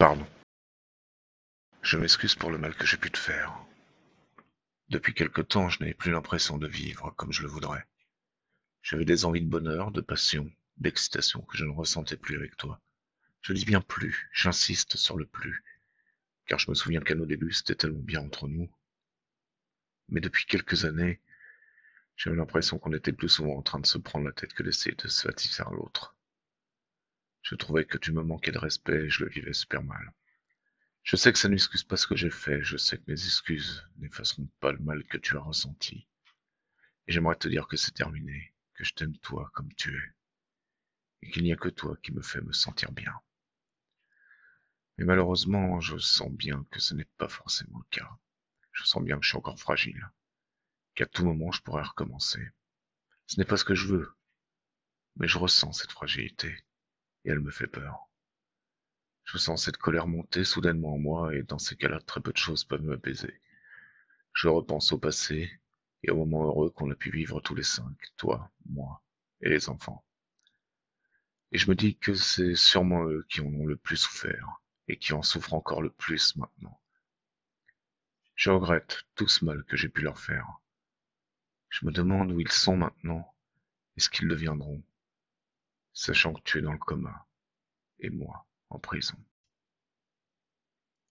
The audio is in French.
Pardon. Je m'excuse pour le mal que j'ai pu te faire. Depuis quelque temps, je n'avais plus l'impression de vivre comme je le voudrais. J'avais des envies de bonheur, de passion, d'excitation que je ne ressentais plus avec toi. Je dis bien plus, j'insiste sur le plus, car je me souviens qu'à nos débuts c'était tellement bien entre nous. Mais depuis quelques années, j'avais l'impression qu'on était plus souvent en train de se prendre la tête que d'essayer de se satisfaire l'autre. Je trouvais que tu me manquais de respect et je le vivais super mal. Je sais que ça n'excuse pas ce que j'ai fait, je sais que mes excuses n'effaceront pas le mal que tu as ressenti. Et j'aimerais te dire que c'est terminé, que je t'aime toi comme tu es, et qu'il n'y a que toi qui me fais me sentir bien. Mais malheureusement, je sens bien que ce n'est pas forcément le cas. Je sens bien que je suis encore fragile, qu'à tout moment je pourrais recommencer. Ce n'est pas ce que je veux, mais je ressens cette fragilité, et elle me fait peur. Je sens cette colère monter soudainement en moi, et dans ces cas-là, très peu de choses peuvent m'apaiser. Je repense au passé, et au moment heureux qu'on a pu vivre tous les cinq, toi, moi et les enfants. Et je me dis que c'est sûrement eux qui en ont le plus souffert, et qui en souffrent encore le plus maintenant. Je regrette tout ce mal que j'ai pu leur faire. Je me demande où ils sont maintenant, et ce qu'ils deviendront, sachant que tu es dans le coma, et moi en prison.